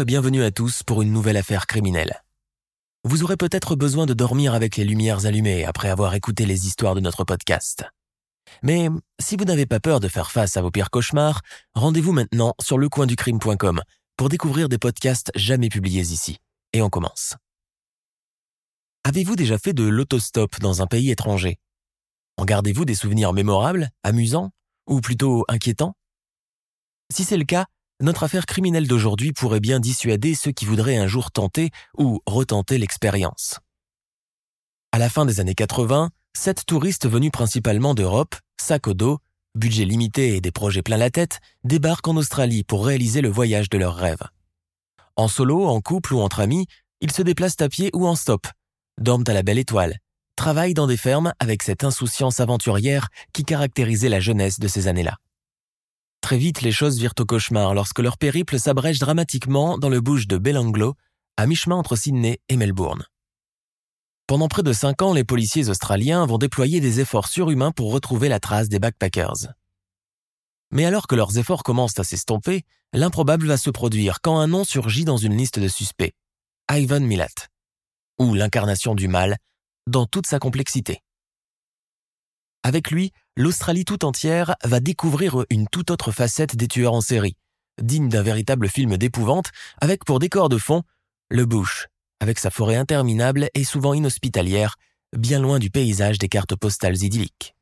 Et bienvenue à tous pour une nouvelle affaire criminelle. Vous aurez peut-être besoin de dormir avec les lumières allumées après avoir écouté les histoires de notre podcast. Mais si vous n'avez pas peur de faire face à vos pires cauchemars, rendez-vous maintenant sur lecoinducrime.com pour découvrir des podcasts jamais publiés ici. Et on commence. Avez-vous déjà fait de l'autostop dans un pays étranger? En gardez-vous des souvenirs mémorables, amusants ou plutôt inquiétants? Si c'est le cas, notre affaire criminelle d'aujourd'hui pourrait bien dissuader ceux qui voudraient un jour tenter ou retenter l'expérience. À la fin des années 80, sept touristes venus principalement d'Europe, sac au dos, budget limité et des projets plein la tête, débarquent en Australie pour réaliser le voyage de leurs rêves. En solo, en couple ou entre amis, ils se déplacent à pied ou en stop, dorment à la belle étoile, travaillent dans des fermes avec cette insouciance aventurière qui caractérisait la jeunesse de ces années-là. Très vite, les choses virent au cauchemar lorsque leur périple s'abrège dramatiquement dans le bush de Belanglo, à mi-chemin entre Sydney et Melbourne. Pendant près de cinq ans, les policiers australiens vont déployer des efforts surhumains pour retrouver la trace des backpackers. Mais alors que leurs efforts commencent à s'estomper, l'improbable va se produire quand un nom surgit dans une liste de suspects. Ivan Milat. Ou l'incarnation du mal, dans toute sa complexité. Avec lui, l'Australie tout entière va découvrir une toute autre facette des tueurs en série, digne d'un véritable film d'épouvante, avec pour décor de fond le bush, avec sa forêt interminable et souvent inhospitalière, bien loin du paysage des cartes postales idylliques.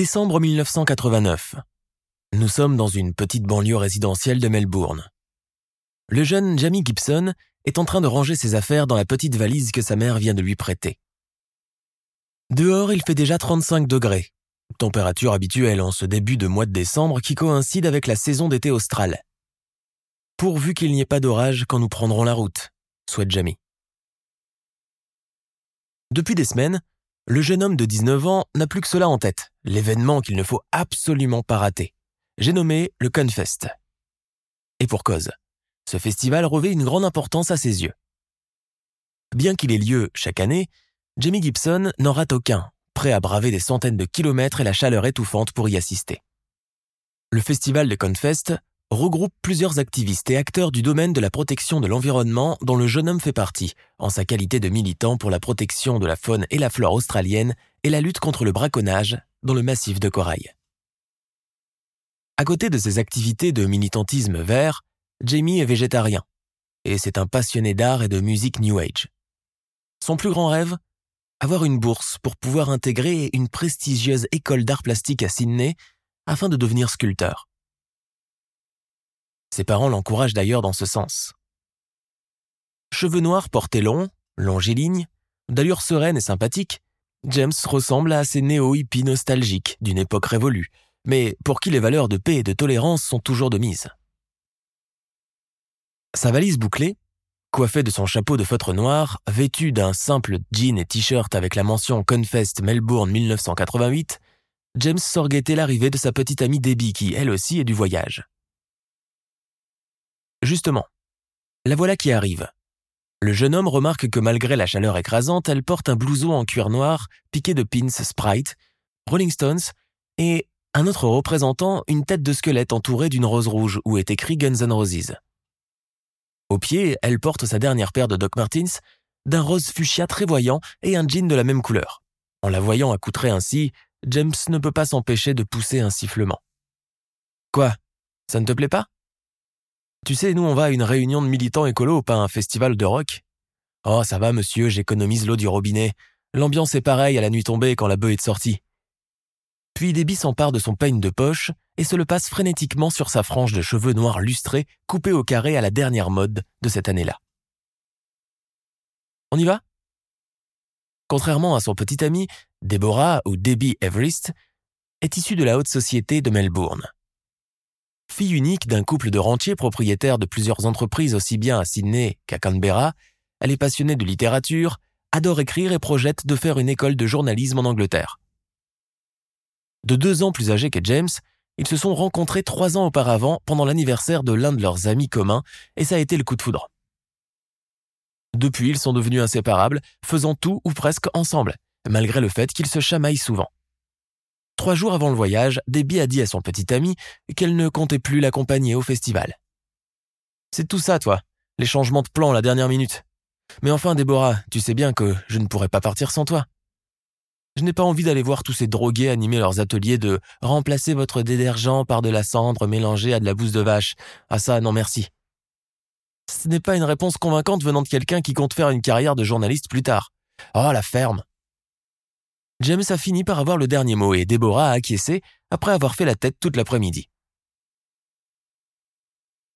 Décembre 1989. Nous sommes dans une petite banlieue résidentielle de Melbourne. Le jeune Jamie Gibson est en train de ranger ses affaires dans la petite valise que sa mère vient de lui prêter. Dehors, il fait déjà 35 degrés, température habituelle en ce début de mois de décembre qui coïncide avec la saison d'été australe. Pourvu qu'il n'y ait pas d'orage quand nous prendrons la route, souhaite Jamie. Depuis des semaines, le jeune homme de 19 ans n'a plus que cela en tête, l'événement qu'il ne faut absolument pas rater. J'ai nommé le Confest. Et pour cause, ce festival revêt une grande importance à ses yeux. Bien qu'il ait lieu chaque année, Jamie Gibson n'en rate aucun, prêt à braver des centaines de kilomètres et la chaleur étouffante pour y assister. Le festival de Confest regroupe plusieurs activistes et acteurs du domaine de la protection de l'environnement dont le jeune homme fait partie, en sa qualité de militant pour la protection de la faune et la flore australienne et la lutte contre le braconnage dans le massif de corail. À côté de ses activités de militantisme vert, Jamie est végétarien, et c'est un passionné d'art et de musique New Age. Son plus grand rêve? Avoir une bourse pour pouvoir intégrer une prestigieuse école d'art plastique à Sydney afin de devenir sculpteur. Ses parents l'encouragent d'ailleurs dans ce sens. Cheveux noirs portés longs, longiligne, d'allure sereine et sympathique, James ressemble à ces néo-hippies nostalgiques d'une époque révolue, mais pour qui les valeurs de paix et de tolérance sont toujours de mise. Sa valise bouclée, coiffée de son chapeau de feutre noir, vêtue d'un simple jean et t-shirt avec la mention Confest Melbourne 1988, James sort l'arrivée de sa petite amie Debbie qui, elle aussi, est du voyage. Justement, la voilà qui arrive. Le jeune homme remarque que malgré la chaleur écrasante, elle porte un blouson en cuir noir piqué de pins Sprite, Rolling Stones et un autre représentant une tête de squelette entourée d'une rose rouge où est écrit Guns N' Roses. Au pied, elle porte sa dernière paire de Doc Martens, d'un rose fuchsia très voyant et un jean de la même couleur. En la voyant accoutrée ainsi, James ne peut pas s'empêcher de pousser un sifflement. Quoi? Ça ne te plaît pas? Tu sais, nous on va à une réunion de militants écolos, pas un festival de rock. Oh, ça va, monsieur, j'économise l'eau du robinet. L'ambiance est pareille à la nuit tombée quand la bœuf est sortie. Puis Debbie s'empare de son peigne de poche et se le passe frénétiquement sur sa frange de cheveux noirs lustrés coupée au carré à la dernière mode de cette année-là. On y va? Contrairement à son petit ami, Deborah, ou Debbie Everest, est issue de la haute société de Melbourne. Fille unique d'un couple de rentiers propriétaires de plusieurs entreprises aussi bien à Sydney qu'à Canberra, elle est passionnée de littérature, adore écrire et projette de faire une école de journalisme en Angleterre. De deux ans plus âgés que James, ils se sont rencontrés trois ans auparavant pendant l'anniversaire de l'un de leurs amis communs, et ça a été le coup de foudre. Depuis, ils sont devenus inséparables, faisant tout ou presque ensemble, malgré le fait qu'ils se chamaillent souvent. Trois jours avant le voyage, Debbie a dit à son petit ami qu'elle ne comptait plus l'accompagner au festival. C'est tout ça, toi, les changements de plan à la dernière minute. Mais enfin, Déborah, tu sais bien que je ne pourrais pas partir sans toi. Je n'ai pas envie d'aller voir tous ces drogués animer leurs ateliers de remplacer votre détergent par de la cendre mélangée à de la bouse de vache. Ah ça, non merci. Ce n'est pas une réponse convaincante venant de quelqu'un qui compte faire une carrière de journaliste plus tard. Oh, la ferme. James a fini par avoir le dernier mot et Déborah a acquiescé après avoir fait la tête toute l'après-midi.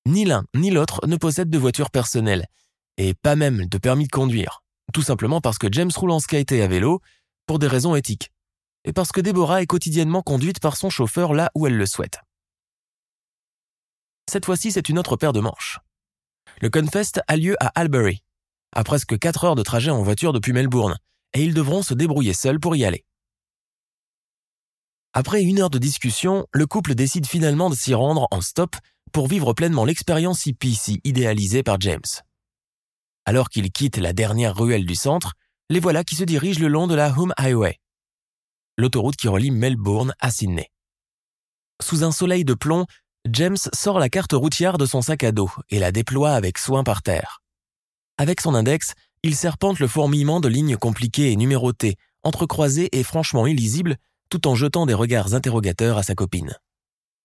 Ni l'un ni l'autre ne possèdent de voiture personnelle, et pas même de permis de conduire, tout simplement parce que James roule en skate à vélo, pour des raisons éthiques, et parce que Déborah est quotidiennement conduite par son chauffeur là où elle le souhaite. Cette fois-ci, c'est une autre paire de manches. Le Confest a lieu à Albury, à presque 4 heures de trajet en voiture depuis Melbourne, et ils devront se débrouiller seuls pour y aller. Après une heure de discussion, le couple décide finalement de s'y rendre en stop pour vivre pleinement l'expérience hippie si idéalisée par James. Alors qu'ils quittent la dernière ruelle du centre, les voilà qui se dirigent le long de la Home Highway, l'autoroute qui relie Melbourne à Sydney. Sous un soleil de plomb, James sort la carte routière de son sac à dos et la déploie avec soin par terre. Avec son index, il serpente le fourmillement de lignes compliquées et numérotées, entrecroisées et franchement illisibles, tout en jetant des regards interrogateurs à sa copine.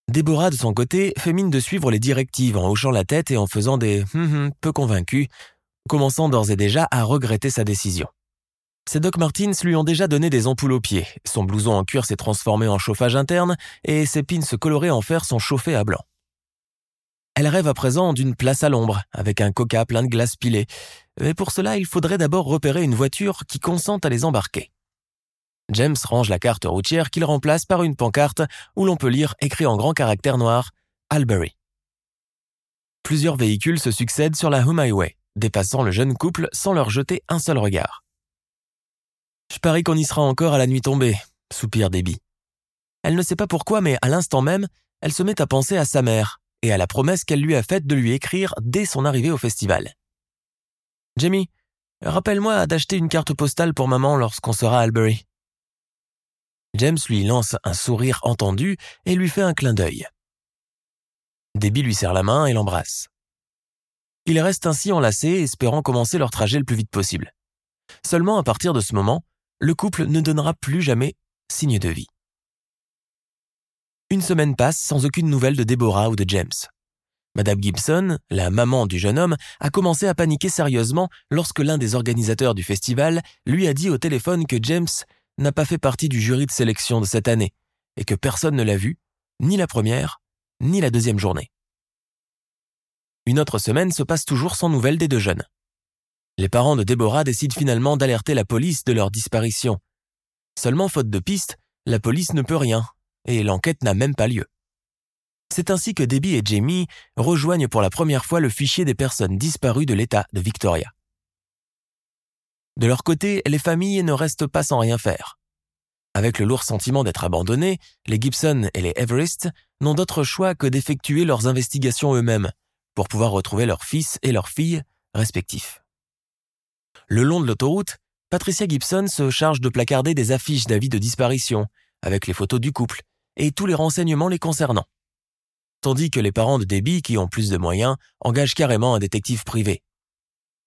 Déborah, de son côté, fait mine de suivre les directives en hochant la tête et en faisant des hum hum peu convaincus, commençant d'ores et déjà à regretter sa décision. Ces Doc Martins lui ont déjà donné des ampoules aux pieds, son blouson en cuir s'est transformé en chauffage interne et ses pins colorés en fer sont chauffés à blanc. Elle rêve à présent d'une place à l'ombre, avec un coca plein de glace pilée, mais pour cela il faudrait d'abord repérer une voiture qui consente à les embarquer. James range la carte routière qu'il remplace par une pancarte où l'on peut lire écrit en grand caractère noir Albury. Plusieurs véhicules se succèdent sur la Home Highway, dépassant le jeune couple sans leur jeter un seul regard. Je parie qu'on y sera encore à la nuit tombée, soupire Debbie. Elle ne sait pas pourquoi, mais à l'instant même, elle se met à penser à sa mère et à la promesse qu'elle lui a faite de lui écrire dès son arrivée au festival. Jamie, rappelle-moi d'acheter une carte postale pour maman lorsqu'on sera à Albury. James lui lance un sourire entendu et lui fait un clin d'œil. Debbie lui serre la main et l'embrasse. Ils restent ainsi enlacés, espérant commencer leur trajet le plus vite possible. Seulement à partir de ce moment, le couple ne donnera plus jamais signe de vie. Une semaine passe sans aucune nouvelle de Deborah ou de James. Madame Gibson, la maman du jeune homme, a commencé à paniquer sérieusement lorsque l'un des organisateurs du festival lui a dit au téléphone que James n'a pas fait partie du jury de sélection de cette année et que personne ne l'a vu, ni la première, ni la deuxième journée. Une autre semaine se passe toujours sans nouvelles des deux jeunes. Les parents de Déborah décident finalement d'alerter la police de leur disparition. Seulement, faute de piste, la police ne peut rien, et l'enquête n'a même pas lieu. C'est ainsi que Debbie et Jamie rejoignent pour la première fois le fichier des personnes disparues de l'État de Victoria. De leur côté, les familles ne restent pas sans rien faire. Avec le lourd sentiment d'être abandonnés, les Gibson et les Everest n'ont d'autre choix que d'effectuer leurs investigations eux-mêmes pour pouvoir retrouver leurs fils et leurs filles respectifs. Le long de l'autoroute, Patricia Gibson se charge de placarder des affiches d'avis de disparition, avec les photos du couple, et tous les renseignements les concernant. Tandis que les parents de Debbie, qui ont plus de moyens, engagent carrément un détective privé.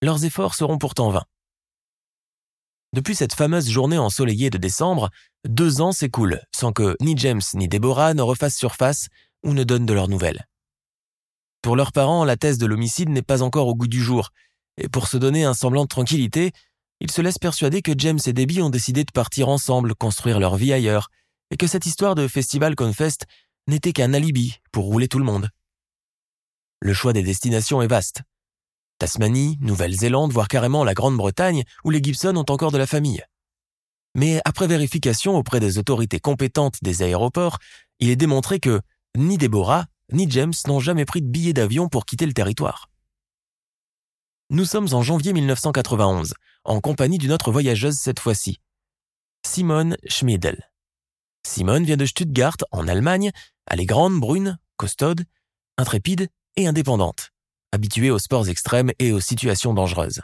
Leurs efforts seront pourtant vains. Depuis cette fameuse journée ensoleillée de décembre, deux ans s'écoulent sans que ni James ni Deborah ne refassent surface ou ne donnent de leurs nouvelles. Pour leurs parents, la thèse de l'homicide n'est pas encore au goût du jour, et pour se donner un semblant de tranquillité, ils se laissent persuader que James et Debbie ont décidé de partir ensemble construire leur vie ailleurs, et que cette histoire de Festival Confest n'était qu'un alibi pour rouler tout le monde. Le choix des destinations est vaste. Tasmanie, Nouvelle-Zélande, voire carrément la Grande-Bretagne, où les Gibson ont encore de la famille. Mais après vérification auprès des autorités compétentes des aéroports, il est démontré que ni Deborah, ni James n'ont jamais pris de billet d'avion pour quitter le territoire. Nous sommes en janvier 1991, en compagnie d'une autre voyageuse cette fois-ci, Simone Schmidl. Simone vient de Stuttgart, en Allemagne. Elle est grande, brune, costaude, intrépide et indépendante, habituée aux sports extrêmes et aux situations dangereuses.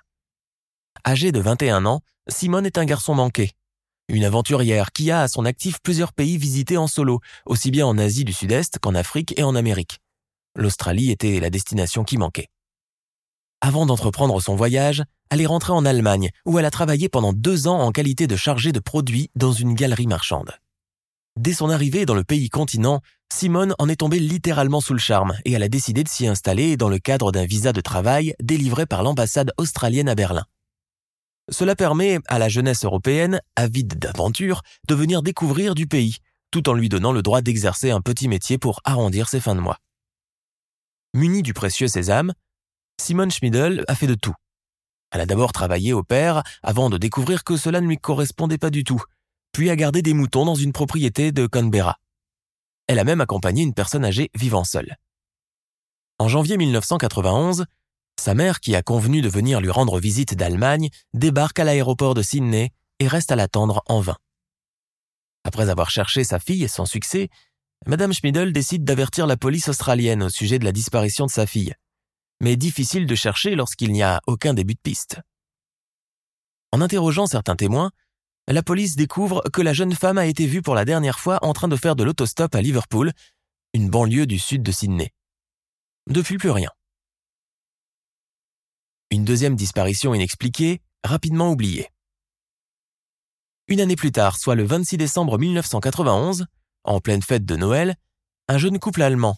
Âgée de 21 ans, Simone est un garçon manqué. Une aventurière qui a à son actif plusieurs pays visités en solo, aussi bien en Asie du Sud-Est qu'en Afrique et en Amérique. L'Australie était la destination qui manquait. Avant d'entreprendre son voyage, elle est rentrée en Allemagne, où elle a travaillé pendant deux ans en qualité de chargée de produits dans une galerie marchande. Dès son arrivée dans le pays continent, Simone en est tombée littéralement sous le charme et elle a décidé de s'y installer dans le cadre d'un visa de travail délivré par l'ambassade australienne à Berlin. Cela permet à la jeunesse européenne, avide d'aventure, de venir découvrir du pays, tout en lui donnant le droit d'exercer un petit métier pour arrondir ses fins de mois. Munie du précieux sésame, Simone Schmidl a fait de tout. Elle a d'abord travaillé au père avant de découvrir que cela ne lui correspondait pas du tout puis a gardé des moutons dans une propriété de Canberra. Elle a même accompagné une personne âgée vivant seule. En janvier 1991, sa mère, qui a convenu de venir lui rendre visite d'Allemagne, débarque à l'aéroport de Sydney et reste à l'attendre en vain. Après avoir cherché sa fille sans succès, Madame Schmidl décide d'avertir la police australienne au sujet de la disparition de sa fille. Mais difficile de chercher lorsqu'il n'y a aucun début de piste. En interrogeant certains témoins, la police découvre que la jeune femme a été vue pour la dernière fois en train de faire de l'autostop à Liverpool, une banlieue du sud de Sydney. Depuis plus rien. Une deuxième disparition inexpliquée, rapidement oubliée. Une année plus tard, soit le 26 décembre 1991, en pleine fête de Noël, un jeune couple allemand,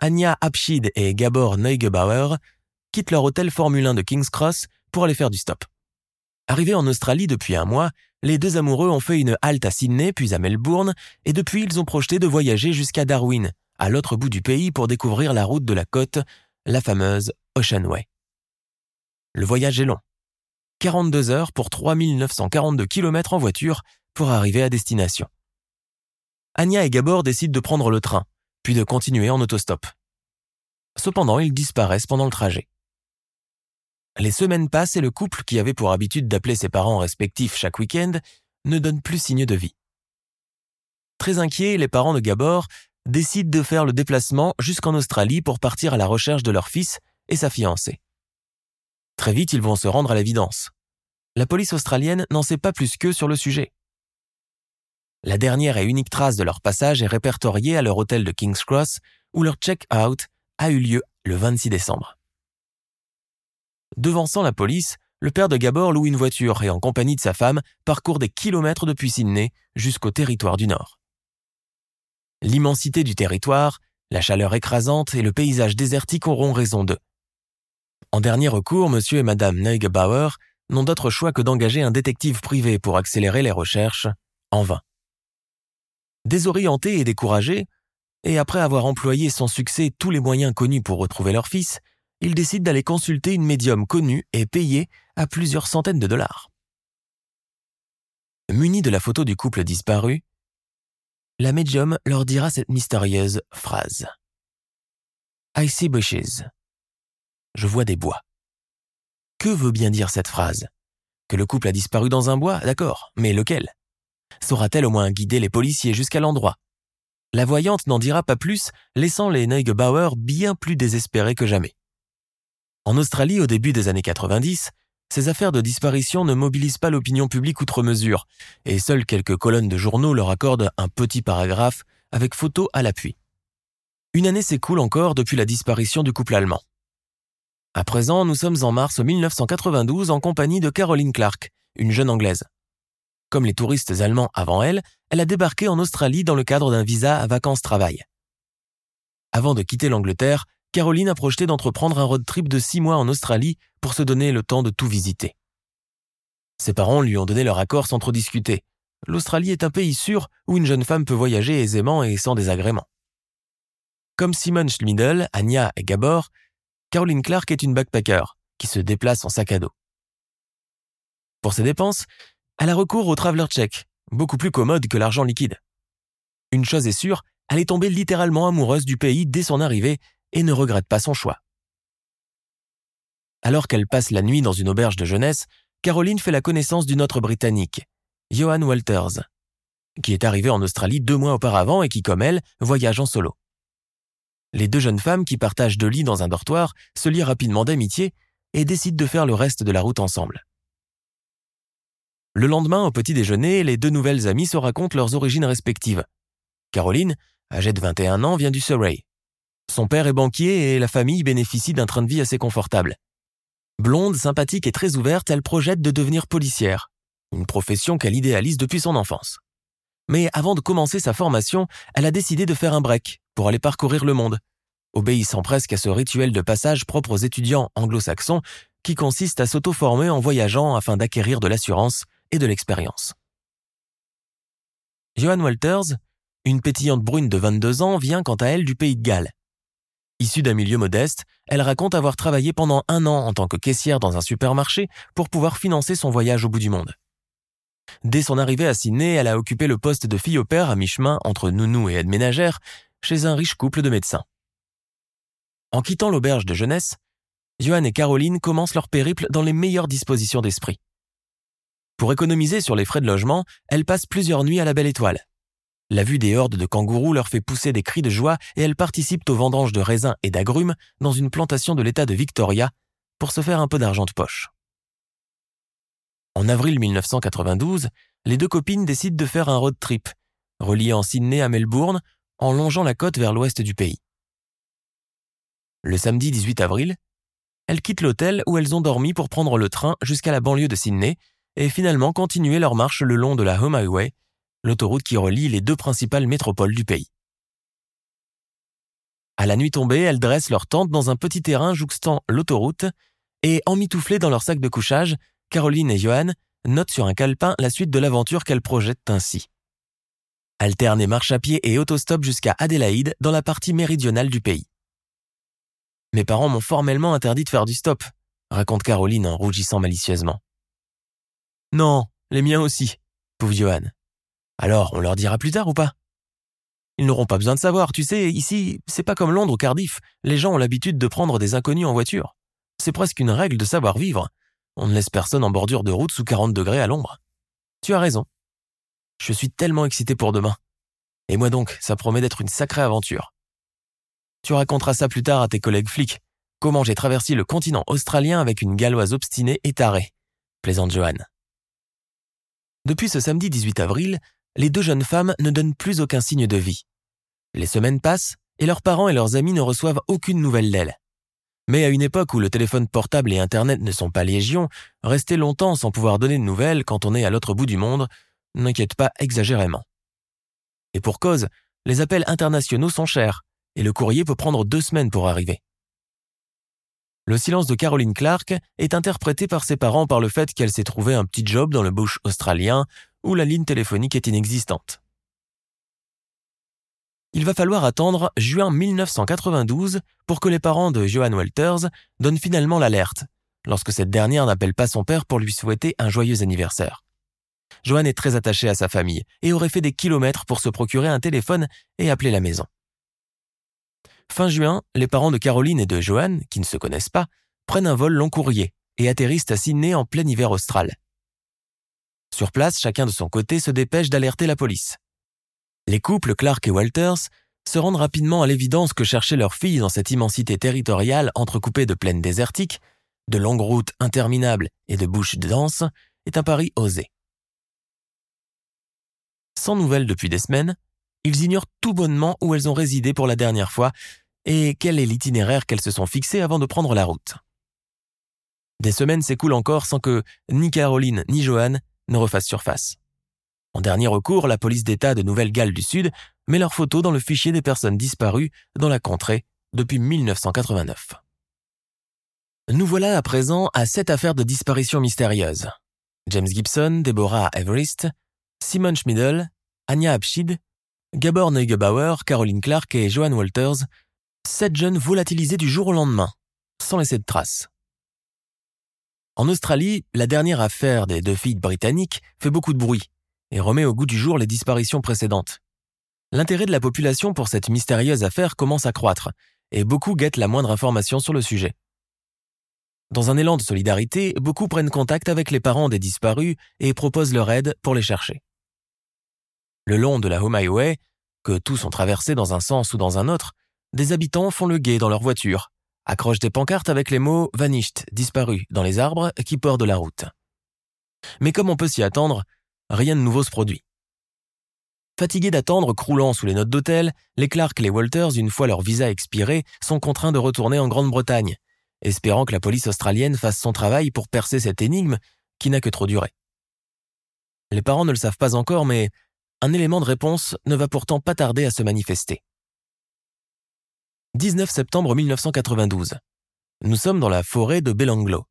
Anja Abschied et Gabor Neugebauer, quittent leur hôtel Formule 1 de King's Cross pour aller faire du stop. Arrivés en Australie depuis un mois, les deux amoureux ont fait une halte à Sydney puis à Melbourne, et depuis ils ont projeté de voyager jusqu'à Darwin, à l'autre bout du pays pour découvrir la route de la côte, la fameuse Ocean Way. Le voyage est long. 42 heures pour 3942 km en voiture pour arriver à destination. Anya et Gabor décident de prendre le train, puis de continuer en autostop. Cependant, ils disparaissent pendant le trajet. Les semaines passent et le couple, qui avait pour habitude d'appeler ses parents respectifs chaque week-end, ne donne plus signe de vie. Très inquiets, les parents de Gabor décident de faire le déplacement jusqu'en Australie pour partir à la recherche de leur fils et sa fiancée. Très vite, ils vont se rendre à l'évidence. La police australienne n'en sait pas plus qu'eux sur le sujet. La dernière et unique trace de leur passage est répertoriée à leur hôtel de King's Cross, où leur check-out a eu lieu le 26 décembre. Devançant la police, le père de Gabor loue une voiture et en compagnie de sa femme parcourt des kilomètres depuis Sydney jusqu'au territoire du Nord. L'immensité du territoire, la chaleur écrasante et le paysage désertique auront raison d'eux. En dernier recours, monsieur et madame Neugebauer n'ont d'autre choix que d'engager un détective privé pour accélérer les recherches, en vain. Désorientés et découragés, et après avoir employé sans succès tous les moyens connus pour retrouver leur fils, ils décident d'aller consulter une médium connue et payée à plusieurs centaines de dollars. Munie de la photo du couple disparu, la médium leur dira cette mystérieuse phrase. I see bushes. Je vois des bois. Que veut bien dire cette phrase? Que le couple a disparu dans un bois, d'accord, mais lequel? Saura-t-elle au moins guider les policiers jusqu'à l'endroit? La voyante n'en dira pas plus, laissant les Neugebauer bien plus désespérés que jamais. En Australie, au début des années 90, ces affaires de disparition ne mobilisent pas l'opinion publique outre mesure, et seules quelques colonnes de journaux leur accordent un petit paragraphe avec photo à l'appui. Une année s'écoule encore depuis la disparition du couple allemand. À présent, nous sommes en mars 1992 en compagnie de Caroline Clark, une jeune Anglaise. Comme les touristes allemands avant elle, elle a débarqué en Australie dans le cadre d'un visa à vacances-travail. Avant de quitter l'Angleterre, Caroline a projeté d'entreprendre un road trip de six mois en Australie pour se donner le temps de tout visiter. Ses parents lui ont donné leur accord sans trop discuter. L'Australie est un pays sûr où une jeune femme peut voyager aisément et sans désagrément. Comme Simon Schmidl, Anya et Gabor, Caroline Clark est une backpacker qui se déplace en sac à dos. Pour ses dépenses, elle a recours au traveler check, beaucoup plus commode que l'argent liquide. Une chose est sûre, elle est tombée littéralement amoureuse du pays dès son arrivée et ne regrette pas son choix. Alors qu'elle passe la nuit dans une auberge de jeunesse, Caroline fait la connaissance d'une autre Britannique, Johan Walters, qui est arrivée en Australie deux mois auparavant et qui, comme elle, voyage en solo. Les deux jeunes femmes qui partagent deux lits dans un dortoir se lient rapidement d'amitié et décident de faire le reste de la route ensemble. Le lendemain, au petit déjeuner, les deux nouvelles amies se racontent leurs origines respectives. Caroline, âgée de 21 ans, vient du Surrey. Son père est banquier et la famille bénéficie d'un train de vie assez confortable. Blonde, sympathique et très ouverte, elle projette de devenir policière, une profession qu'elle idéalise depuis son enfance. Mais avant de commencer sa formation, elle a décidé de faire un break pour aller parcourir le monde, obéissant presque à ce rituel de passage propre aux étudiants anglo-saxons qui consiste à s'auto-former en voyageant afin d'acquérir de l'assurance et de l'expérience. Johan Walters, une pétillante brune de 22 ans, vient quant à elle du pays de Galles. Issue d'un milieu modeste, elle raconte avoir travaillé pendant un an en tant que caissière dans un supermarché pour pouvoir financer son voyage au bout du monde. Dès son arrivée à Sydney, elle a occupé le poste de fille au père à mi-chemin entre nounou et aide ménagère chez un riche couple de médecins. En quittant l'auberge de jeunesse, Johan et Caroline commencent leur périple dans les meilleures dispositions d'esprit. Pour économiser sur les frais de logement, elles passent plusieurs nuits à la Belle Étoile. La vue des hordes de kangourous leur fait pousser des cris de joie et elles participent aux vendanges de raisins et d'agrumes dans une plantation de l'État de Victoria pour se faire un peu d'argent de poche. En avril 1992, les deux copines décident de faire un road trip, reliant Sydney à Melbourne en longeant la côte vers l'ouest du pays. Le samedi 18 avril, elles quittent l'hôtel où elles ont dormi pour prendre le train jusqu'à la banlieue de Sydney et finalement continuer leur marche le long de la Home Highway l'autoroute qui relie les deux principales métropoles du pays. À la nuit tombée, elles dressent leur tente dans un petit terrain jouxtant l'autoroute et, emmitouflées dans leur sac de couchage, Caroline et Johan notent sur un calepin la suite de l'aventure qu'elles projettent ainsi. Alterner marche à pied et autostop jusqu'à Adélaïde dans la partie méridionale du pays. Mes parents m'ont formellement interdit de faire du stop, raconte Caroline en rougissant malicieusement. Non, les miens aussi, pauvre Johan. Alors, on leur dira plus tard ou pas? Ils n'auront pas besoin de savoir, tu sais, ici, c'est pas comme Londres ou Cardiff, les gens ont l'habitude de prendre des inconnus en voiture. C'est presque une règle de savoir-vivre. On ne laisse personne en bordure de route sous 40 degrés à l'ombre. Tu as raison. Je suis tellement excité pour demain. Et moi donc, ça promet d'être une sacrée aventure. Tu raconteras ça plus tard à tes collègues flics. Comment j'ai traversé le continent australien avec une galloise obstinée et tarée. Plaisante Johan. Depuis ce samedi 18 avril, les deux jeunes femmes ne donnent plus aucun signe de vie. Les semaines passent et leurs parents et leurs amis ne reçoivent aucune nouvelle d'elles. Mais à une époque où le téléphone portable et Internet ne sont pas légion, rester longtemps sans pouvoir donner de nouvelles quand on est à l'autre bout du monde n'inquiète pas exagérément. Et pour cause, les appels internationaux sont chers et le courrier peut prendre deux semaines pour arriver. Le silence de Caroline Clark est interprété par ses parents par le fait qu'elle s'est trouvé un petit job dans le bush australien où la ligne téléphonique est inexistante. Il va falloir attendre juin 1992 pour que les parents de Johan Walters donnent finalement l'alerte, lorsque cette dernière n'appelle pas son père pour lui souhaiter un joyeux anniversaire. Johan est très attaché à sa famille et aurait fait des kilomètres pour se procurer un téléphone et appeler la maison. Fin juin, les parents de Caroline et de Johan, qui ne se connaissent pas, prennent un vol long courrier et atterrissent à Sydney en plein hiver austral. Sur place, chacun de son côté se dépêche d'alerter la police. Les couples Clark et Walters se rendent rapidement à l'évidence que chercher leur fille dans cette immensité territoriale entrecoupée de plaines désertiques, de longues routes interminables et de bouches denses est un pari osé. Sans nouvelles depuis des semaines, ils ignorent tout bonnement où elles ont résidé pour la dernière fois et quel est l'itinéraire qu'elles se sont fixé avant de prendre la route. Des semaines s'écoulent encore sans que ni Caroline ni Johan ne refasse surface. En dernier recours, la police d'État de Nouvelle-Galles du Sud met leurs photos dans le fichier des personnes disparues dans la contrée depuis 1989. Nous voilà à présent à sept affaires de disparition mystérieuse. James Gibson, Deborah Everest, Simon Schmidl, Anya Abshid, Gabor Neugebauer, Caroline Clark et Joan Walters, sept jeunes volatilisés du jour au lendemain, sans laisser de traces. En Australie, la dernière affaire des deux filles britanniques fait beaucoup de bruit et remet au goût du jour les disparitions précédentes. L'intérêt de la population pour cette mystérieuse affaire commence à croître, et beaucoup guettent la moindre information sur le sujet. Dans un élan de solidarité, beaucoup prennent contact avec les parents des disparus et proposent leur aide pour les chercher. Le long de la Home Highway, que tous ont traversé dans un sens ou dans un autre, des habitants font le guet dans leur voiture, accrochent des pancartes avec les mots vanished, disparu dans les arbres qui de la route. Mais comme on peut s'y attendre, rien de nouveau se produit. Fatigués d'attendre, croulant sous les notes d'hôtel, les Clark et les Walters, une fois leur visa expiré, sont contraints de retourner en Grande-Bretagne, espérant que la police australienne fasse son travail pour percer cette énigme qui n'a que trop duré. Les parents ne le savent pas encore, mais un élément de réponse ne va pourtant pas tarder à se manifester. 19 septembre 1992. Nous sommes dans la forêt de Belanglo.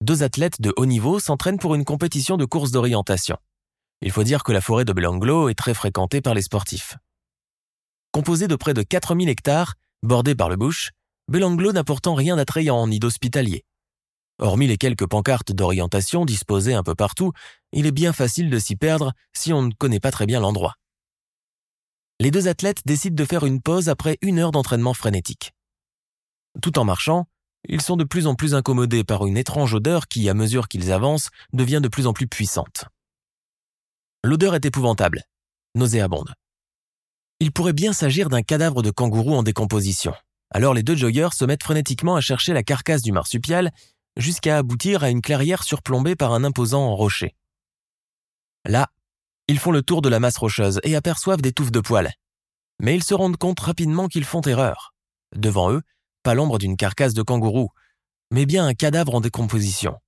Deux athlètes de haut niveau s'entraînent pour une compétition de course d'orientation. Il faut dire que la forêt de Belanglo est très fréquentée par les sportifs. Composée de près de 4000 hectares, bordée par le bush, Belanglo n'a pourtant rien d'attrayant ni d'hospitalier. Hormis les quelques pancartes d'orientation disposées un peu partout, il est bien facile de s'y perdre si on ne connaît pas très bien l'endroit les deux athlètes décident de faire une pause après une heure d'entraînement frénétique. Tout en marchant, ils sont de plus en plus incommodés par une étrange odeur qui, à mesure qu'ils avancent, devient de plus en plus puissante. L'odeur est épouvantable, nauséabonde. Il pourrait bien s'agir d'un cadavre de kangourou en décomposition. Alors les deux joggeurs se mettent frénétiquement à chercher la carcasse du marsupial jusqu'à aboutir à une clairière surplombée par un imposant rocher. Là, ils font le tour de la masse rocheuse et aperçoivent des touffes de poils. Mais ils se rendent compte rapidement qu'ils font erreur. Devant eux, pas l'ombre d'une carcasse de kangourou, mais bien un cadavre en décomposition.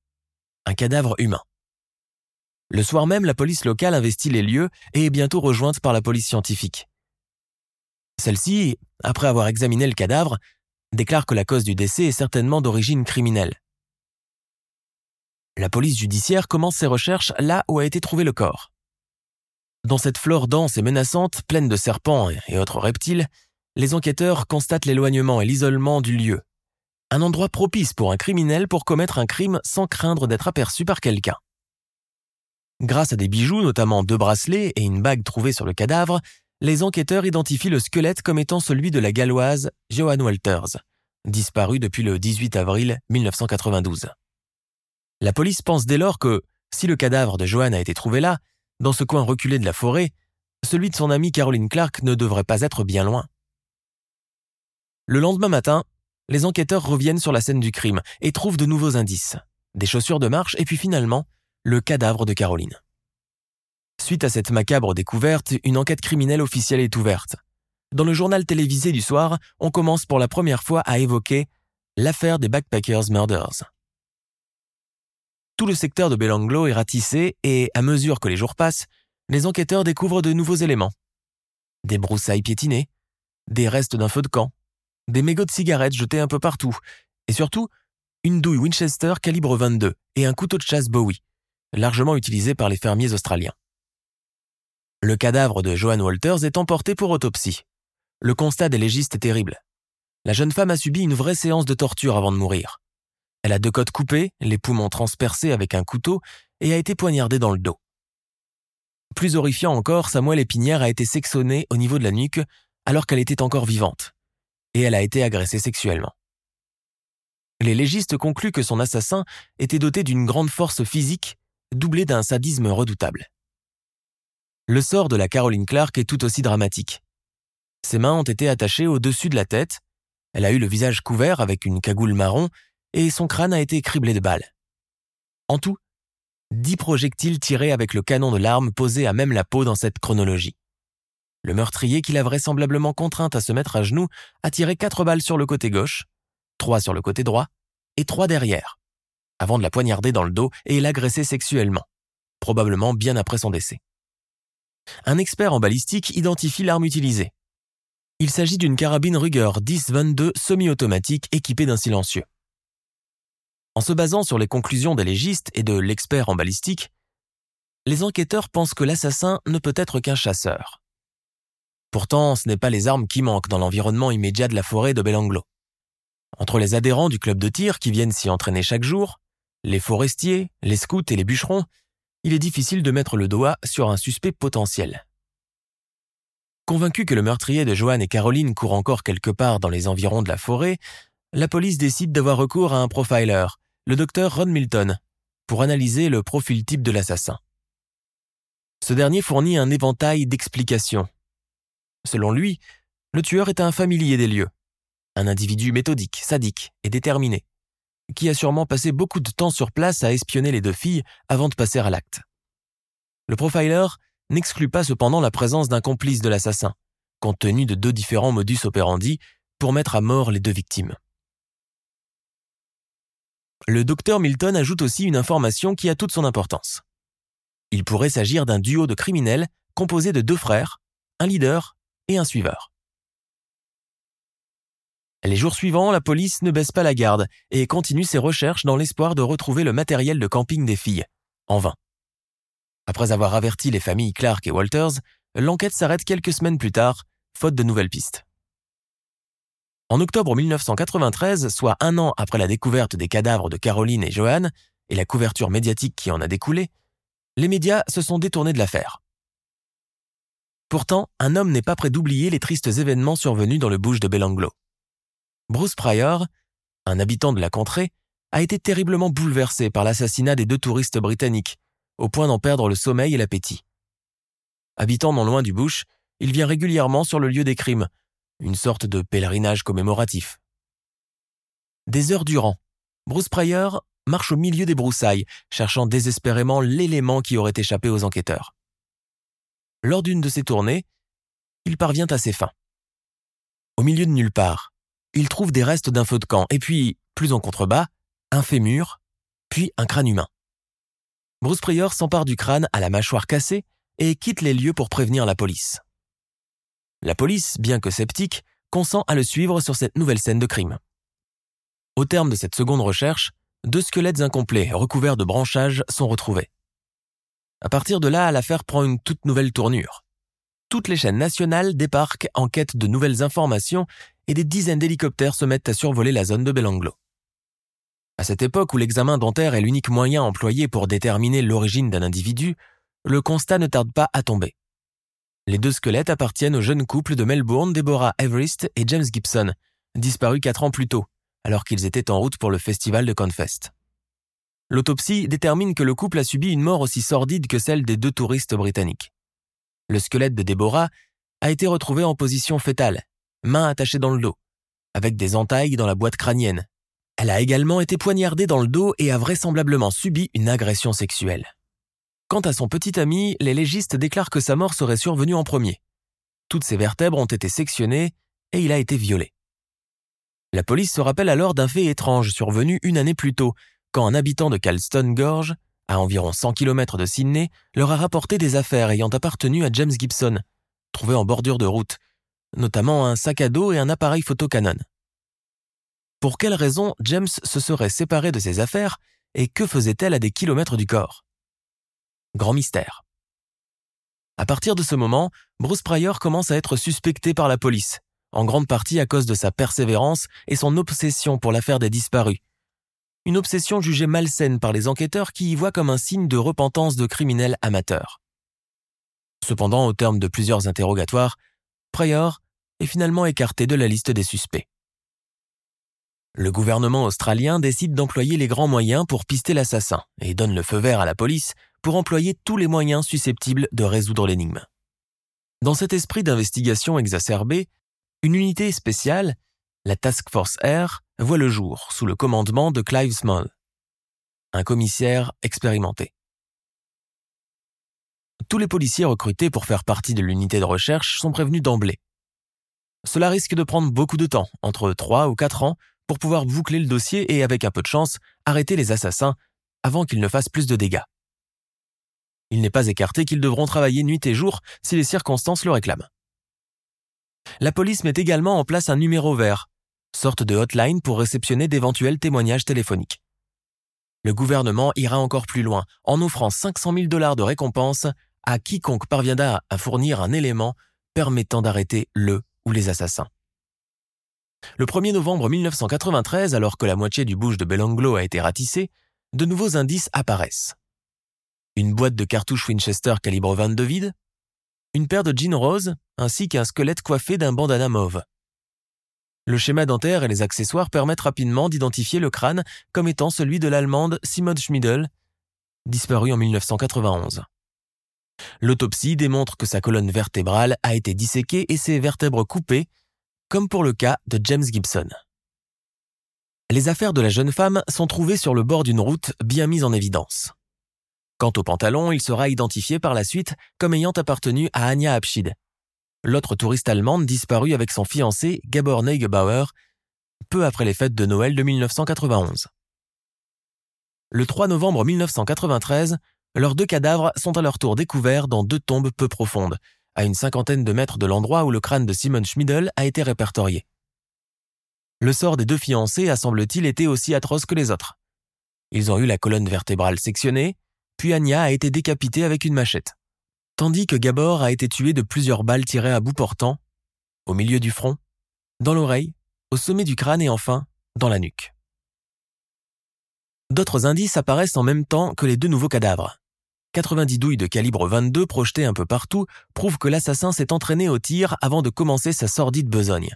Un cadavre humain. Le soir même, la police locale investit les lieux et est bientôt rejointe par la police scientifique. Celle-ci, après avoir examiné le cadavre, déclare que la cause du décès est certainement d'origine criminelle. La police judiciaire commence ses recherches là où a été trouvé le corps. Dans cette flore dense et menaçante, pleine de serpents et autres reptiles, les enquêteurs constatent l'éloignement et l'isolement du lieu. Un endroit propice pour un criminel pour commettre un crime sans craindre d'être aperçu par quelqu'un. Grâce à des bijoux, notamment deux bracelets et une bague trouvée sur le cadavre, les enquêteurs identifient le squelette comme étant celui de la galloise Joan Walters, disparue depuis le 18 avril 1992. La police pense dès lors que, si le cadavre de Joan a été trouvé là, dans ce coin reculé de la forêt, celui de son amie Caroline Clark ne devrait pas être bien loin. Le lendemain matin, les enquêteurs reviennent sur la scène du crime et trouvent de nouveaux indices, des chaussures de marche et puis finalement, le cadavre de Caroline. Suite à cette macabre découverte, une enquête criminelle officielle est ouverte. Dans le journal télévisé du soir, on commence pour la première fois à évoquer l'affaire des Backpackers Murders. Tout le secteur de Belanglo est ratissé et, à mesure que les jours passent, les enquêteurs découvrent de nouveaux éléments. Des broussailles piétinées, des restes d'un feu de camp, des mégots de cigarettes jetés un peu partout, et surtout, une douille Winchester calibre 22 et un couteau de chasse Bowie, largement utilisé par les fermiers australiens. Le cadavre de Joan Walters est emporté pour autopsie. Le constat des légistes est terrible. La jeune femme a subi une vraie séance de torture avant de mourir. Elle a deux côtes coupées, les poumons transpercés avec un couteau et a été poignardée dans le dos. Plus horrifiant encore, sa moelle épinière a été sectionnée au niveau de la nuque alors qu'elle était encore vivante, et elle a été agressée sexuellement. Les légistes concluent que son assassin était doté d'une grande force physique doublée d'un sadisme redoutable. Le sort de la Caroline Clark est tout aussi dramatique. Ses mains ont été attachées au-dessus de la tête, elle a eu le visage couvert avec une cagoule marron et son crâne a été criblé de balles. En tout, dix projectiles tirés avec le canon de l'arme posé à même la peau dans cette chronologie. Le meurtrier, qui l'a vraisemblablement contrainte à se mettre à genoux, a tiré quatre balles sur le côté gauche, trois sur le côté droit et trois derrière, avant de la poignarder dans le dos et l'agresser sexuellement, probablement bien après son décès. Un expert en balistique identifie l'arme utilisée. Il s'agit d'une carabine Ruger 10-22 semi-automatique équipée d'un silencieux. En se basant sur les conclusions des légistes et de l'expert en balistique, les enquêteurs pensent que l'assassin ne peut être qu'un chasseur. Pourtant, ce n'est pas les armes qui manquent dans l'environnement immédiat de la forêt de Belanglo. Entre les adhérents du club de tir qui viennent s'y entraîner chaque jour, les forestiers, les scouts et les bûcherons, il est difficile de mettre le doigt sur un suspect potentiel. Convaincu que le meurtrier de Joanne et Caroline court encore quelque part dans les environs de la forêt, la police décide d'avoir recours à un profiler, le docteur Ron Milton, pour analyser le profil type de l'assassin. Ce dernier fournit un éventail d'explications. Selon lui, le tueur est un familier des lieux, un individu méthodique, sadique et déterminé, qui a sûrement passé beaucoup de temps sur place à espionner les deux filles avant de passer à l'acte. Le profiler n'exclut pas cependant la présence d'un complice de l'assassin, compte tenu de deux différents modus operandi pour mettre à mort les deux victimes. Le docteur Milton ajoute aussi une information qui a toute son importance. Il pourrait s'agir d'un duo de criminels composé de deux frères, un leader et un suiveur. Les jours suivants, la police ne baisse pas la garde et continue ses recherches dans l'espoir de retrouver le matériel de camping des filles. En vain. Après avoir averti les familles Clark et Walters, l'enquête s'arrête quelques semaines plus tard, faute de nouvelles pistes. En octobre 1993, soit un an après la découverte des cadavres de Caroline et Joanne et la couverture médiatique qui en a découlé, les médias se sont détournés de l'affaire. Pourtant, un homme n'est pas prêt d'oublier les tristes événements survenus dans le bouge de Belanglo. Bruce Pryor, un habitant de la contrée, a été terriblement bouleversé par l'assassinat des deux touristes britanniques, au point d'en perdre le sommeil et l'appétit. Habitant non loin du bush, il vient régulièrement sur le lieu des crimes, une sorte de pèlerinage commémoratif. Des heures durant, Bruce Pryor marche au milieu des broussailles, cherchant désespérément l'élément qui aurait échappé aux enquêteurs. Lors d'une de ses tournées, il parvient à ses fins. Au milieu de nulle part, il trouve des restes d'un feu de camp, et puis, plus en contrebas, un fémur, puis un crâne humain. Bruce Pryor s'empare du crâne à la mâchoire cassée et quitte les lieux pour prévenir la police. La police, bien que sceptique, consent à le suivre sur cette nouvelle scène de crime. Au terme de cette seconde recherche, deux squelettes incomplets recouverts de branchages sont retrouvés. À partir de là, l'affaire prend une toute nouvelle tournure. Toutes les chaînes nationales débarquent en quête de nouvelles informations et des dizaines d'hélicoptères se mettent à survoler la zone de Belanglo. À cette époque où l'examen dentaire est l'unique moyen employé pour déterminer l'origine d'un individu, le constat ne tarde pas à tomber. Les deux squelettes appartiennent au jeune couple de Melbourne, Deborah Everest et James Gibson, disparus quatre ans plus tôt, alors qu'ils étaient en route pour le festival de Confest. L'autopsie détermine que le couple a subi une mort aussi sordide que celle des deux touristes britanniques. Le squelette de Deborah a été retrouvé en position fétale, main attachée dans le dos, avec des entailles dans la boîte crânienne. Elle a également été poignardée dans le dos et a vraisemblablement subi une agression sexuelle. Quant à son petit ami, les légistes déclarent que sa mort serait survenue en premier. Toutes ses vertèbres ont été sectionnées et il a été violé. La police se rappelle alors d'un fait étrange survenu une année plus tôt, quand un habitant de Calston Gorge, à environ 100 km de Sydney, leur a rapporté des affaires ayant appartenu à James Gibson, trouvées en bordure de route, notamment un sac à dos et un appareil photo Canon. Pour quelle raison James se serait séparé de ses affaires et que faisait-elle à des kilomètres du corps? Grand mystère. À partir de ce moment, Bruce Pryor commence à être suspecté par la police, en grande partie à cause de sa persévérance et son obsession pour l'affaire des disparus. Une obsession jugée malsaine par les enquêteurs qui y voient comme un signe de repentance de criminels amateurs. Cependant, au terme de plusieurs interrogatoires, Pryor est finalement écarté de la liste des suspects. Le gouvernement australien décide d'employer les grands moyens pour pister l'assassin et donne le feu vert à la police pour employer tous les moyens susceptibles de résoudre l'énigme. Dans cet esprit d'investigation exacerbé, une unité spéciale, la Task Force Air, voit le jour sous le commandement de Clive Small, un commissaire expérimenté. Tous les policiers recrutés pour faire partie de l'unité de recherche sont prévenus d'emblée cela risque de prendre beaucoup de temps, entre 3 ou 4 ans, pour pouvoir boucler le dossier et, avec un peu de chance, arrêter les assassins avant qu'ils ne fassent plus de dégâts. Il n'est pas écarté qu'ils devront travailler nuit et jour si les circonstances le réclament. La police met également en place un numéro vert, sorte de hotline pour réceptionner d'éventuels témoignages téléphoniques. Le gouvernement ira encore plus loin en offrant 500 000 dollars de récompense à quiconque parviendra à fournir un élément permettant d'arrêter le ou les assassins. Le 1er novembre 1993, alors que la moitié du bouge de Belanglo a été ratissé, de nouveaux indices apparaissent. Une boîte de cartouches Winchester calibre 22 vide, une paire de jeans roses ainsi qu'un squelette coiffé d'un bandana mauve. Le schéma dentaire et les accessoires permettent rapidement d'identifier le crâne comme étant celui de l'allemande Simone Schmidl, disparue en 1991. L'autopsie démontre que sa colonne vertébrale a été disséquée et ses vertèbres coupées, comme pour le cas de James Gibson. Les affaires de la jeune femme sont trouvées sur le bord d'une route bien mise en évidence. Quant au pantalon, il sera identifié par la suite comme ayant appartenu à Anja Abschied, l'autre touriste allemande disparue avec son fiancé Gabor Neugebauer peu après les fêtes de Noël de 1991. Le 3 novembre 1993, leurs deux cadavres sont à leur tour découverts dans deux tombes peu profondes, à une cinquantaine de mètres de l'endroit où le crâne de Simon Schmidl a été répertorié. Le sort des deux fiancés a semble-t-il été aussi atroce que les autres. Ils ont eu la colonne vertébrale sectionnée, puis Anya a été décapitée avec une machette. Tandis que Gabor a été tué de plusieurs balles tirées à bout portant, au milieu du front, dans l'oreille, au sommet du crâne et enfin, dans la nuque. D'autres indices apparaissent en même temps que les deux nouveaux cadavres. 90 douilles de calibre 22 projetées un peu partout prouvent que l'assassin s'est entraîné au tir avant de commencer sa sordide besogne.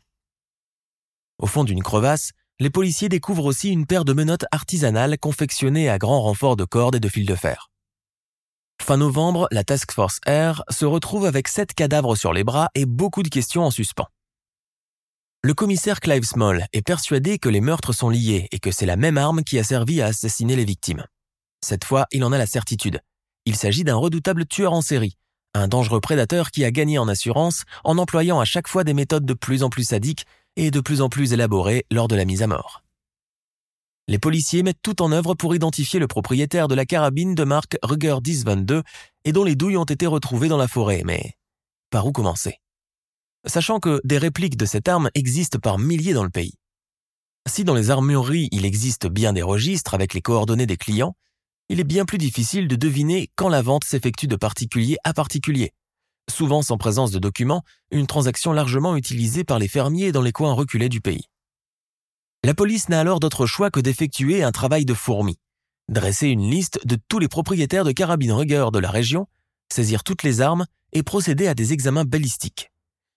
Au fond d'une crevasse, les policiers découvrent aussi une paire de menottes artisanales confectionnées à grand renfort de cordes et de fils de fer. Fin novembre, la Task Force R se retrouve avec sept cadavres sur les bras et beaucoup de questions en suspens. Le commissaire Clive Small est persuadé que les meurtres sont liés et que c'est la même arme qui a servi à assassiner les victimes. Cette fois, il en a la certitude. Il s'agit d'un redoutable tueur en série, un dangereux prédateur qui a gagné en assurance en employant à chaque fois des méthodes de plus en plus sadiques et de plus en plus élaborées lors de la mise à mort. Les policiers mettent tout en œuvre pour identifier le propriétaire de la carabine de marque Ruger 1022 et dont les douilles ont été retrouvées dans la forêt, mais par où commencer? Sachant que des répliques de cette arme existent par milliers dans le pays. Si dans les armureries il existe bien des registres avec les coordonnées des clients, il est bien plus difficile de deviner quand la vente s'effectue de particulier à particulier. Souvent sans présence de documents, une transaction largement utilisée par les fermiers dans les coins reculés du pays. La police n'a alors d'autre choix que d'effectuer un travail de fourmi. Dresser une liste de tous les propriétaires de carabines Ruger de la région, saisir toutes les armes et procéder à des examens balistiques.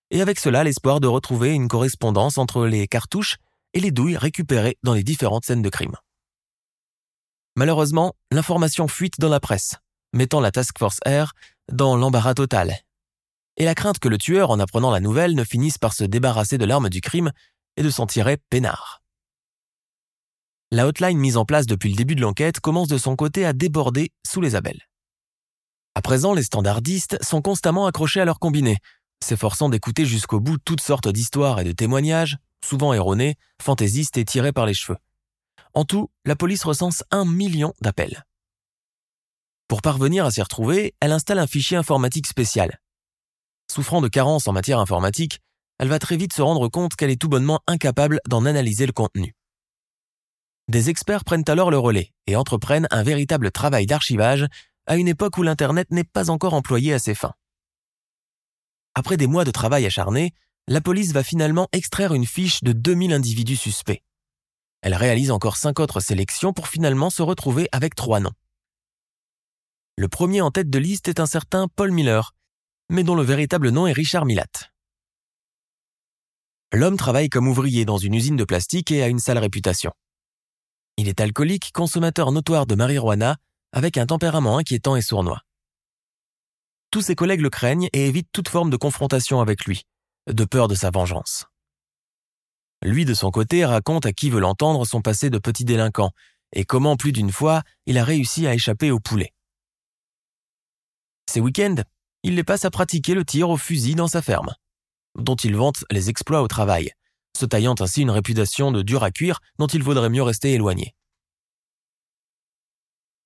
Et avec cela l'espoir de retrouver une correspondance entre les cartouches et les douilles récupérées dans les différentes scènes de crime. Malheureusement, l'information fuite dans la presse, mettant la Task Force R dans l'embarras total. Et la crainte que le tueur, en apprenant la nouvelle, ne finisse par se débarrasser de l'arme du crime et de s'en tirer peinard. La hotline mise en place depuis le début de l'enquête commence de son côté à déborder sous les abelles. À présent, les standardistes sont constamment accrochés à leur combiné, s'efforçant d'écouter jusqu'au bout toutes sortes d'histoires et de témoignages, souvent erronés, fantaisistes et tirés par les cheveux. En tout, la police recense un million d'appels. Pour parvenir à s'y retrouver, elle installe un fichier informatique spécial. Souffrant de carences en matière informatique, elle va très vite se rendre compte qu'elle est tout bonnement incapable d'en analyser le contenu. Des experts prennent alors le relais et entreprennent un véritable travail d'archivage à une époque où l'Internet n'est pas encore employé à ses fins. Après des mois de travail acharné, la police va finalement extraire une fiche de 2000 individus suspects. Elle réalise encore cinq autres sélections pour finalement se retrouver avec trois noms. Le premier en tête de liste est un certain Paul Miller, mais dont le véritable nom est Richard Milat. L'homme travaille comme ouvrier dans une usine de plastique et a une sale réputation. Il est alcoolique, consommateur notoire de marijuana, avec un tempérament inquiétant et sournois. Tous ses collègues le craignent et évitent toute forme de confrontation avec lui, de peur de sa vengeance. Lui, de son côté, raconte à qui veut l'entendre son passé de petit délinquant et comment plus d'une fois il a réussi à échapper au poulet. Ces week-ends, il les passe à pratiquer le tir au fusil dans sa ferme, dont il vante les exploits au travail, se taillant ainsi une réputation de dur à cuire dont il vaudrait mieux rester éloigné.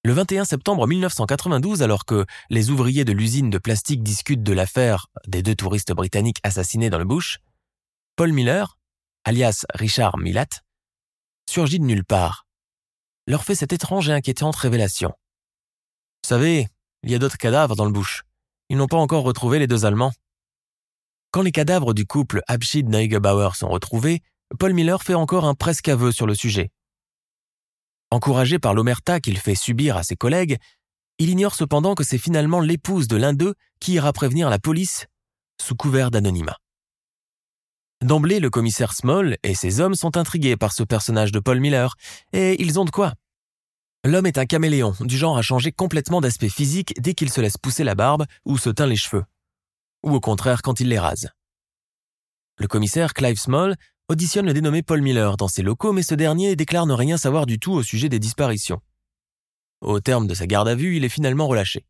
Le 21 septembre 1992, alors que les ouvriers de l'usine de plastique discutent de l'affaire des deux touristes britanniques assassinés dans le bush, Paul Miller, alias Richard Millat, surgit de nulle part, leur fait cette étrange et inquiétante révélation. Vous savez, il y a d'autres cadavres dans le bush. Ils n'ont pas encore retrouvé les deux Allemands. Quand les cadavres du couple Abschied-Neugebauer sont retrouvés, Paul Miller fait encore un presque aveu sur le sujet. Encouragé par l'omerta qu'il fait subir à ses collègues, il ignore cependant que c'est finalement l'épouse de l'un d'eux qui ira prévenir la police sous couvert d'anonymat. D'emblée, le commissaire Small et ses hommes sont intrigués par ce personnage de Paul Miller, et ils ont de quoi. L'homme est un caméléon, du genre à changer complètement d'aspect physique dès qu'il se laisse pousser la barbe ou se teint les cheveux. Ou au contraire quand il les rase. Le commissaire Clive Small auditionne le dénommé Paul Miller dans ses locaux, mais ce dernier déclare ne rien savoir du tout au sujet des disparitions. Au terme de sa garde à vue, il est finalement relâché.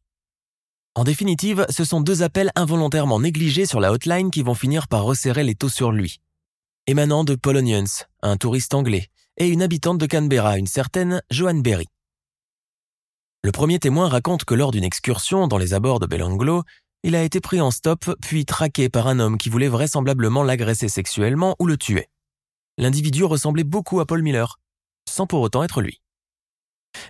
En définitive, ce sont deux appels involontairement négligés sur la hotline qui vont finir par resserrer les taux sur lui. Émanant de Paul Onions, un touriste anglais, et une habitante de Canberra, une certaine Joanne Berry. Le premier témoin raconte que lors d'une excursion dans les abords de Belanglo, il a été pris en stop puis traqué par un homme qui voulait vraisemblablement l'agresser sexuellement ou le tuer. L'individu ressemblait beaucoup à Paul Miller, sans pour autant être lui.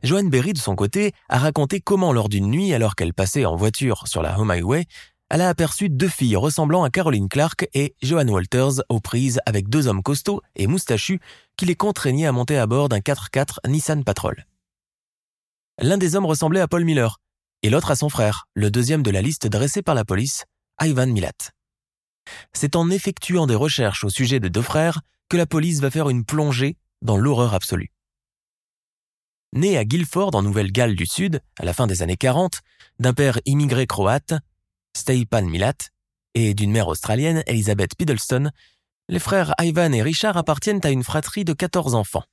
Joanne Berry, de son côté, a raconté comment, lors d'une nuit, alors qu'elle passait en voiture sur la Home Highway, elle a aperçu deux filles ressemblant à Caroline Clark et Joanne Walters aux prises avec deux hommes costauds et moustachus qui les contraignaient à monter à bord d'un 4x4 Nissan Patrol. L'un des hommes ressemblait à Paul Miller, et l'autre à son frère, le deuxième de la liste dressée par la police, Ivan Milat. C'est en effectuant des recherches au sujet de deux frères que la police va faire une plongée dans l'horreur absolue. Né à Guilford en Nouvelle-Galles du Sud, à la fin des années 40, d'un père immigré croate, Steipan Milat, et d'une mère australienne, Elizabeth Piddleston, les frères Ivan et Richard appartiennent à une fratrie de 14 enfants.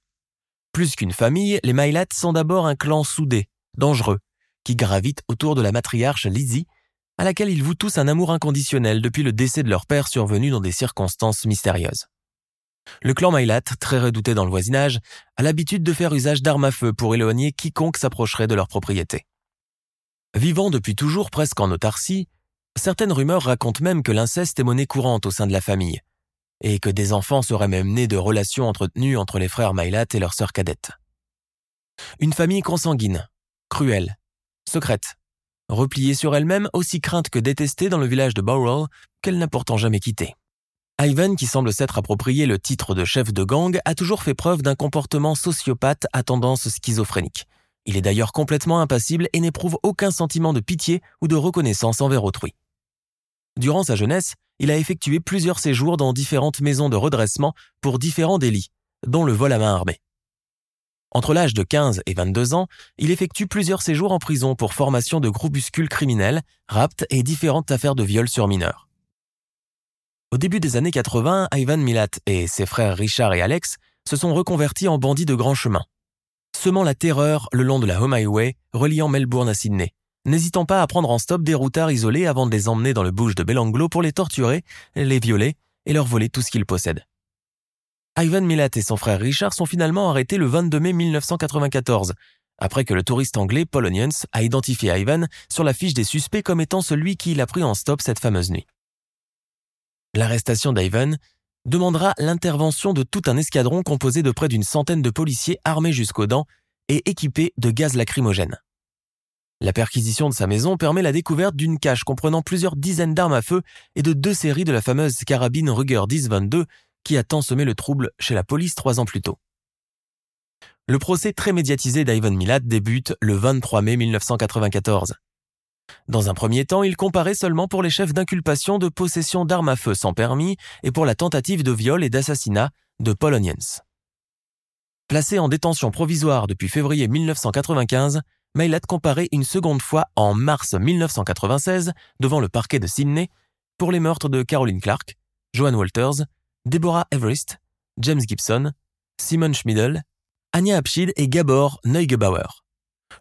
Plus qu'une famille, les Milat sont d'abord un clan soudé, dangereux, qui gravite autour de la matriarche Lizzie, à laquelle ils vouent tous un amour inconditionnel depuis le décès de leur père survenu dans des circonstances mystérieuses. Le clan Mailat, très redouté dans le voisinage, a l'habitude de faire usage d'armes à feu pour éloigner quiconque s'approcherait de leur propriété. Vivant depuis toujours presque en autarcie, certaines rumeurs racontent même que l'inceste est monnaie courante au sein de la famille, et que des enfants seraient même nés de relations entretenues entre les frères Mailat et leur sœur cadette. Une famille consanguine, cruelle, secrète, repliée sur elle-même aussi crainte que détestée dans le village de Bowral qu'elle n'a pourtant jamais quitté. Ivan, qui semble s'être approprié le titre de chef de gang, a toujours fait preuve d'un comportement sociopathe à tendance schizophrénique. Il est d'ailleurs complètement impassible et n'éprouve aucun sentiment de pitié ou de reconnaissance envers autrui. Durant sa jeunesse, il a effectué plusieurs séjours dans différentes maisons de redressement pour différents délits, dont le vol à main armée. Entre l'âge de 15 et 22 ans, il effectue plusieurs séjours en prison pour formation de groupuscules criminels, rapts et différentes affaires de viol sur mineurs. Au début des années 80, Ivan Milat et ses frères Richard et Alex se sont reconvertis en bandits de grand chemin, semant la terreur le long de la Home Highway reliant Melbourne à Sydney, n'hésitant pas à prendre en stop des routards isolés avant de les emmener dans le bush de Belanglo pour les torturer, les violer et leur voler tout ce qu'ils possèdent. Ivan Milat et son frère Richard sont finalement arrêtés le 22 mai 1994, après que le touriste anglais Paul Onions a identifié Ivan sur la fiche des suspects comme étant celui qui l'a pris en stop cette fameuse nuit. L'arrestation d'Ivan demandera l'intervention de tout un escadron composé de près d'une centaine de policiers armés jusqu'aux dents et équipés de gaz lacrymogène. La perquisition de sa maison permet la découverte d'une cache comprenant plusieurs dizaines d'armes à feu et de deux séries de la fameuse carabine Ruger 1022 qui a tant semé le trouble chez la police trois ans plus tôt. Le procès très médiatisé d'Ivan Milat débute le 23 mai 1994. Dans un premier temps, il comparait seulement pour les chefs d'inculpation de possession d'armes à feu sans permis et pour la tentative de viol et d'assassinat de Paul Onions. Placé en détention provisoire depuis février 1995, Mailat comparait une seconde fois en mars 1996 devant le parquet de Sydney pour les meurtres de Caroline Clark, Joan Walters, Deborah Everest, James Gibson, Simon Schmidl, Anya Abschied et Gabor Neugebauer.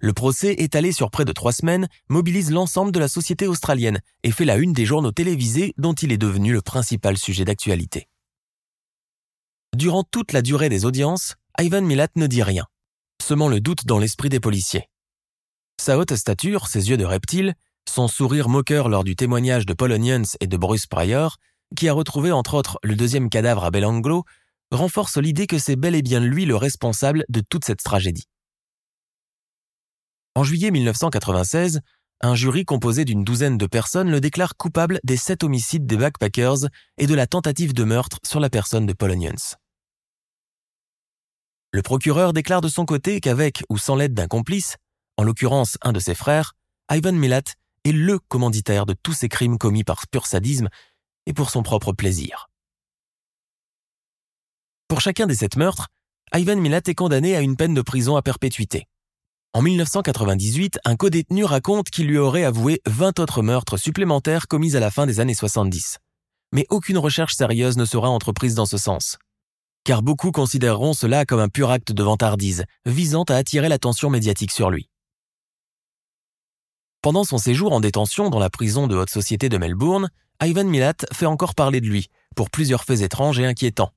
Le procès, étalé sur près de trois semaines, mobilise l'ensemble de la société australienne et fait la une des journaux télévisés dont il est devenu le principal sujet d'actualité. Durant toute la durée des audiences, Ivan Milat ne dit rien, semant le doute dans l'esprit des policiers. Sa haute stature, ses yeux de reptile, son sourire moqueur lors du témoignage de Paul Onions et de Bruce Pryor, qui a retrouvé entre autres le deuxième cadavre à Belanglo, renforce l'idée que c'est bel et bien lui le responsable de toute cette tragédie. En juillet 1996, un jury composé d'une douzaine de personnes le déclare coupable des sept homicides des backpackers et de la tentative de meurtre sur la personne de Paul. Le procureur déclare de son côté qu'avec ou sans l'aide d'un complice, en l'occurrence un de ses frères, Ivan Milat est le commanditaire de tous ces crimes commis par pur sadisme et pour son propre plaisir. Pour chacun des sept meurtres, Ivan Milat est condamné à une peine de prison à perpétuité. En 1998, un codétenu raconte qu'il lui aurait avoué 20 autres meurtres supplémentaires commis à la fin des années 70. Mais aucune recherche sérieuse ne sera entreprise dans ce sens. Car beaucoup considéreront cela comme un pur acte de vantardise, visant à attirer l'attention médiatique sur lui. Pendant son séjour en détention dans la prison de haute société de Melbourne, Ivan Milat fait encore parler de lui, pour plusieurs faits étranges et inquiétants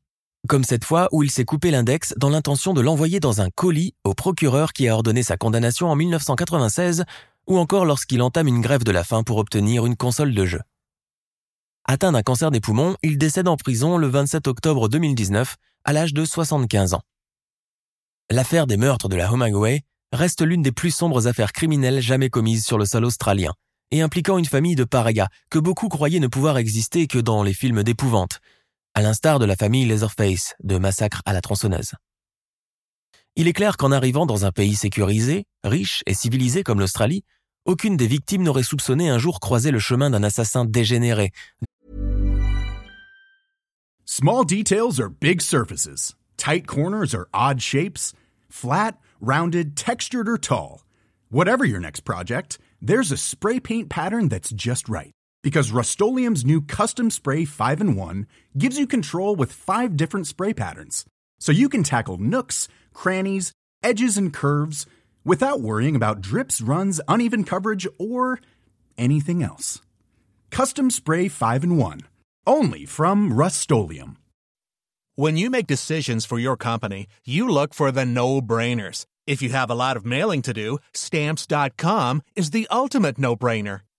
comme cette fois où il s'est coupé l'index dans l'intention de l'envoyer dans un colis au procureur qui a ordonné sa condamnation en 1996, ou encore lorsqu'il entame une grève de la faim pour obtenir une console de jeu. Atteint d'un cancer des poumons, il décède en prison le 27 octobre 2019, à l'âge de 75 ans. L'affaire des meurtres de la Homagaway reste l'une des plus sombres affaires criminelles jamais commises sur le sol australien, et impliquant une famille de parias que beaucoup croyaient ne pouvoir exister que dans les films d'épouvante, à l'instar de la famille Leatherface de Massacre à la tronçonneuse. Il est clair qu'en arrivant dans un pays sécurisé, riche et civilisé comme l'Australie, aucune des victimes n'aurait soupçonné un jour croiser le chemin d'un assassin dégénéré. Small details are big surfaces. Tight corners are odd shapes. Flat, rounded, textured or tall. Whatever your next project, there's a spray paint pattern that's just right. Because Rust new Custom Spray 5 and 1 gives you control with five different spray patterns. So you can tackle nooks, crannies, edges, and curves without worrying about drips, runs, uneven coverage, or anything else. Custom Spray 5 and 1. Only from Rust When you make decisions for your company, you look for the no brainers. If you have a lot of mailing to do, stamps.com is the ultimate no brainer.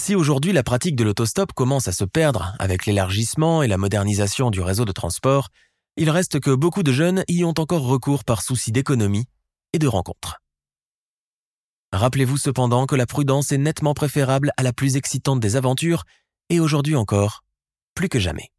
Si aujourd'hui la pratique de l'autostop commence à se perdre avec l'élargissement et la modernisation du réseau de transport, il reste que beaucoup de jeunes y ont encore recours par souci d'économie et de rencontre. Rappelez-vous cependant que la prudence est nettement préférable à la plus excitante des aventures, et aujourd'hui encore, plus que jamais.